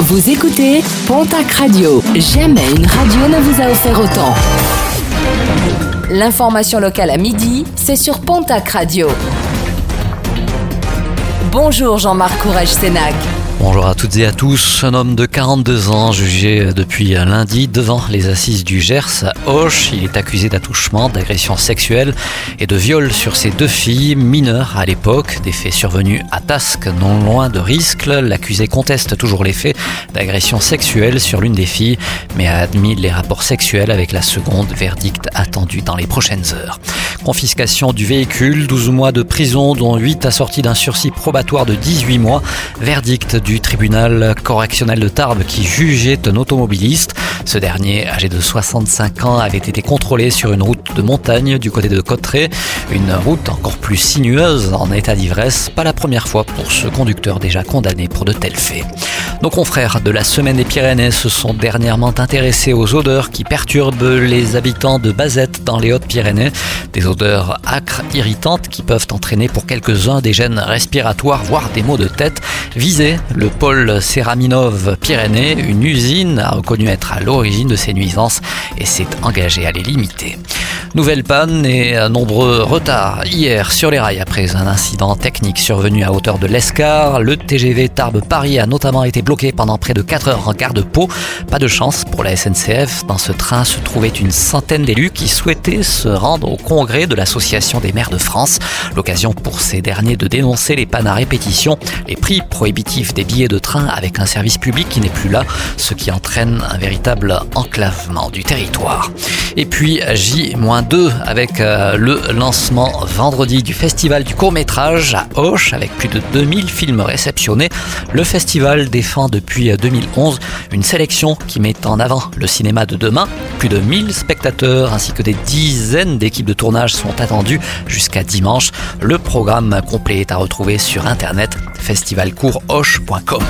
Vous écoutez Pontac Radio. Jamais une radio ne vous a offert autant. L'information locale à midi, c'est sur Pontac Radio. Bonjour Jean-Marc Courage Sénac. Bonjour à toutes et à tous. Un homme de 42 ans jugé depuis lundi devant les assises du Gers à Auch. Il est accusé d'attouchement, d'agression sexuelle et de viol sur ses deux filles mineures à l'époque. Des faits survenus à Tasque, non loin de Riscle. L'accusé conteste toujours les faits d'agression sexuelle sur l'une des filles, mais a admis les rapports sexuels avec la seconde. Verdict attendu dans les prochaines heures. Confiscation du véhicule, 12 mois de prison, dont 8 assortis d'un sursis probatoire de 18 mois. Verdict du tribunal correctionnel de Tarbes qui jugeait un automobiliste. Ce dernier, âgé de 65 ans, avait été contrôlé sur une route de montagne du côté de Cotteret. Une route encore plus sinueuse en état d'ivresse. Pas la première fois pour ce conducteur déjà condamné pour de tels faits. Nos confrères de la Semaine des Pyrénées se sont dernièrement intéressés aux odeurs qui perturbent les habitants de Bazette dans les Hautes-Pyrénées. Des odeurs âcres, irritantes qui peuvent entraîner pour quelques-uns des gènes respiratoires, voire des maux de tête. Visé, le pôle Céraminov Pyrénées, une usine, a reconnu être à l'origine de ces nuisances et s'est engagé à les limiter. Nouvelle panne et nombreux retards hier sur les rails après un incident technique survenu à hauteur de l'Escar. Le TGV Tarbes-Paris a notamment été bloqué pendant près de 4 heures en gare de Pau. Pas de chance pour la SNCF. Dans ce train se trouvait une centaine d'élus qui souhaitaient se rendre au congrès de l'Association des maires de France. L'occasion pour ces derniers de dénoncer les pannes à répétition, les prix prohibitifs des billets de train avec un service public qui n'est plus là, ce qui entraîne un véritable enclavement du territoire. Et puis J-2 avec euh, le lancement vendredi du festival du court métrage à Auch avec plus de 2000 films réceptionnés. Le festival défend depuis 2011 une sélection qui met en avant le cinéma de demain. Plus de 1000 spectateurs ainsi que des dizaines d'équipes de tournage sont attendus jusqu'à dimanche. Le programme complet est à retrouver sur internet festivalcourthoche.com.